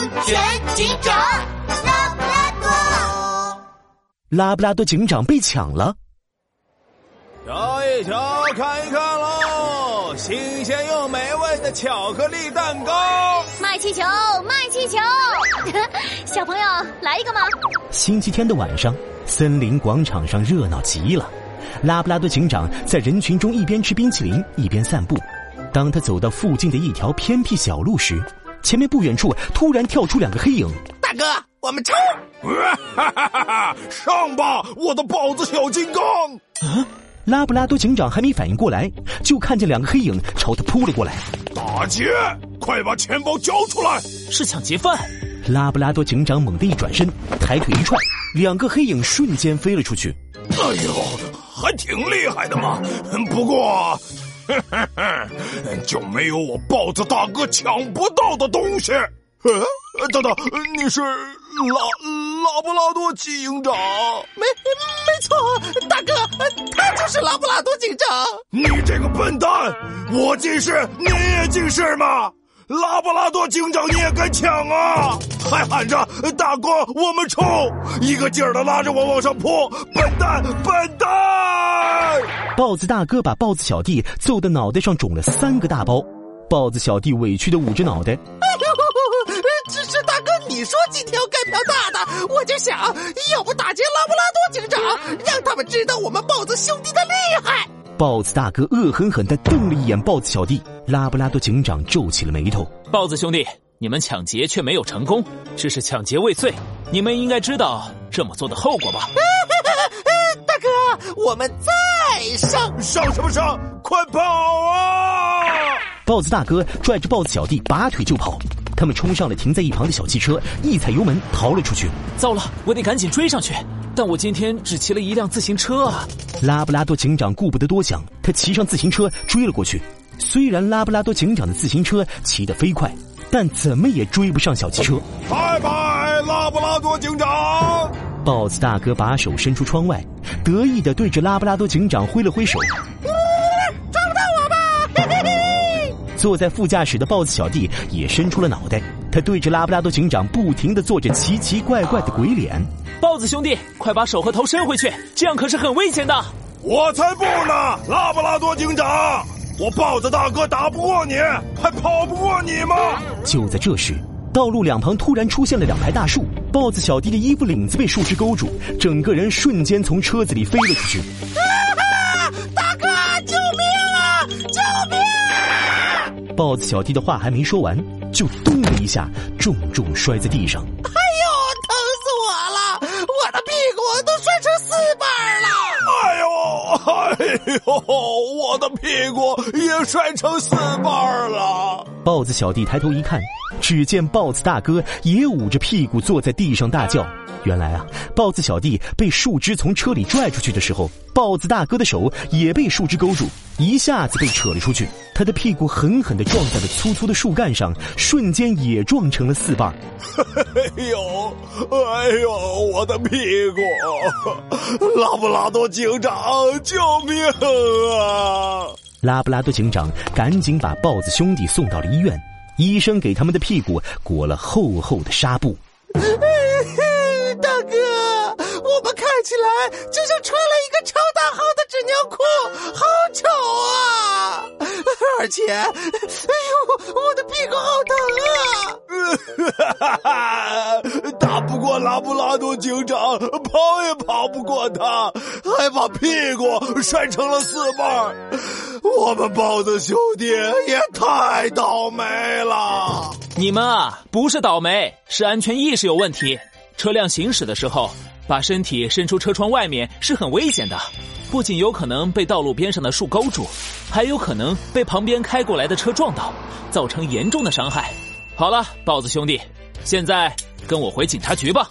安全警长拉布拉多。拉布拉多警长被抢了。瞧一瞧，看一看喽！新鲜又美味的巧克力蛋糕，卖气球，卖气球！小朋友来一个吗？星期天的晚上，森林广场上热闹极了。拉布拉多警长在人群中一边吃冰淇淋一边散步。当他走到附近的一条偏僻小路时，前面不远处突然跳出两个黑影。大哥，我们冲！哈哈哈哈！上吧，我的豹子小金刚！啊！拉布拉多警长还没反应过来，就看见两个黑影朝他扑了过来。打劫，快把钱包交出来！是抢劫犯！拉布拉多警长猛地一转身，抬腿一踹，两个黑影瞬间飞了出去。哎呦，还挺厉害的嘛！不过，就没有我豹子大哥抢不到的东西。呃，等等，你是拉拉布拉多警长？没没错，大哥，他就是拉布拉多警长。你这个笨蛋，我近视，你也近视吗？拉布拉多警长你也敢抢啊？还喊着大哥，我们冲！一个劲儿的拉着我往上扑，笨蛋，笨蛋！豹子大哥把豹子小弟揍的脑袋上肿了三个大包，豹子小弟委屈的捂着脑袋。只是大哥，你说今天要干票大的，我就想要不打劫拉布拉多警长，让他们知道我们豹子兄弟的厉害。豹子大哥恶狠狠地瞪了一眼豹子小弟，拉布拉多警长皱起了眉头。豹子兄弟，你们抢劫却没有成功，只是抢劫未遂，你们应该知道这么做的后果吧？大哥，我们再上上什么上？快跑啊！豹子大哥拽着豹子小弟拔腿就跑。他们冲上了停在一旁的小汽车，一踩油门逃了出去。糟了，我得赶紧追上去。但我今天只骑了一辆自行车啊！拉布拉多警长顾不得多想，他骑上自行车追了过去。虽然拉布拉多警长的自行车骑得飞快，但怎么也追不上小汽车。拜拜，拉布拉多警长！豹子大哥把手伸出窗外，得意地对着拉布拉多警长挥了挥手。坐在副驾驶的豹子小弟也伸出了脑袋，他对着拉布拉多警长不停的做着奇奇怪怪的鬼脸。豹子兄弟，快把手和头伸回去，这样可是很危险的。我才不呢！拉布拉多警长，我豹子大哥打不过你，还跑不过你吗？就在这时，道路两旁突然出现了两排大树，豹子小弟的衣服领子被树枝勾住，整个人瞬间从车子里飞了出去。豹子小弟的话还没说完，就咚的一下重重摔在地上。哎呦，疼死我了！我的屁股都摔成四瓣了！哎呦，哎呦，我的屁股也摔成四瓣了！豹子小弟抬头一看，只见豹子大哥也捂着屁股坐在地上大叫。原来啊，豹子小弟被树枝从车里拽出去的时候，豹子大哥的手也被树枝勾住，一下子被扯了出去。他的屁股狠狠的撞在了粗粗的树干上，瞬间也撞成了四瓣。哎呦，哎呦，我的屁股！拉布拉多警长，救命啊！拉布拉多警长赶紧把豹子兄弟送到了医院，医生给他们的屁股裹了厚厚的纱布。起来就像穿了一个超大号的纸尿裤，好丑啊！而且，哎呦，我的屁股好疼啊！打不过拉布拉多警长，跑也跑不过他，还把屁股摔成了四瓣。我们豹子兄弟也太倒霉了！你们啊，不是倒霉，是安全意识有问题。车辆行驶的时候。把身体伸出车窗外面是很危险的，不仅有可能被道路边上的树勾住，还有可能被旁边开过来的车撞到，造成严重的伤害。好了，豹子兄弟，现在跟我回警察局吧。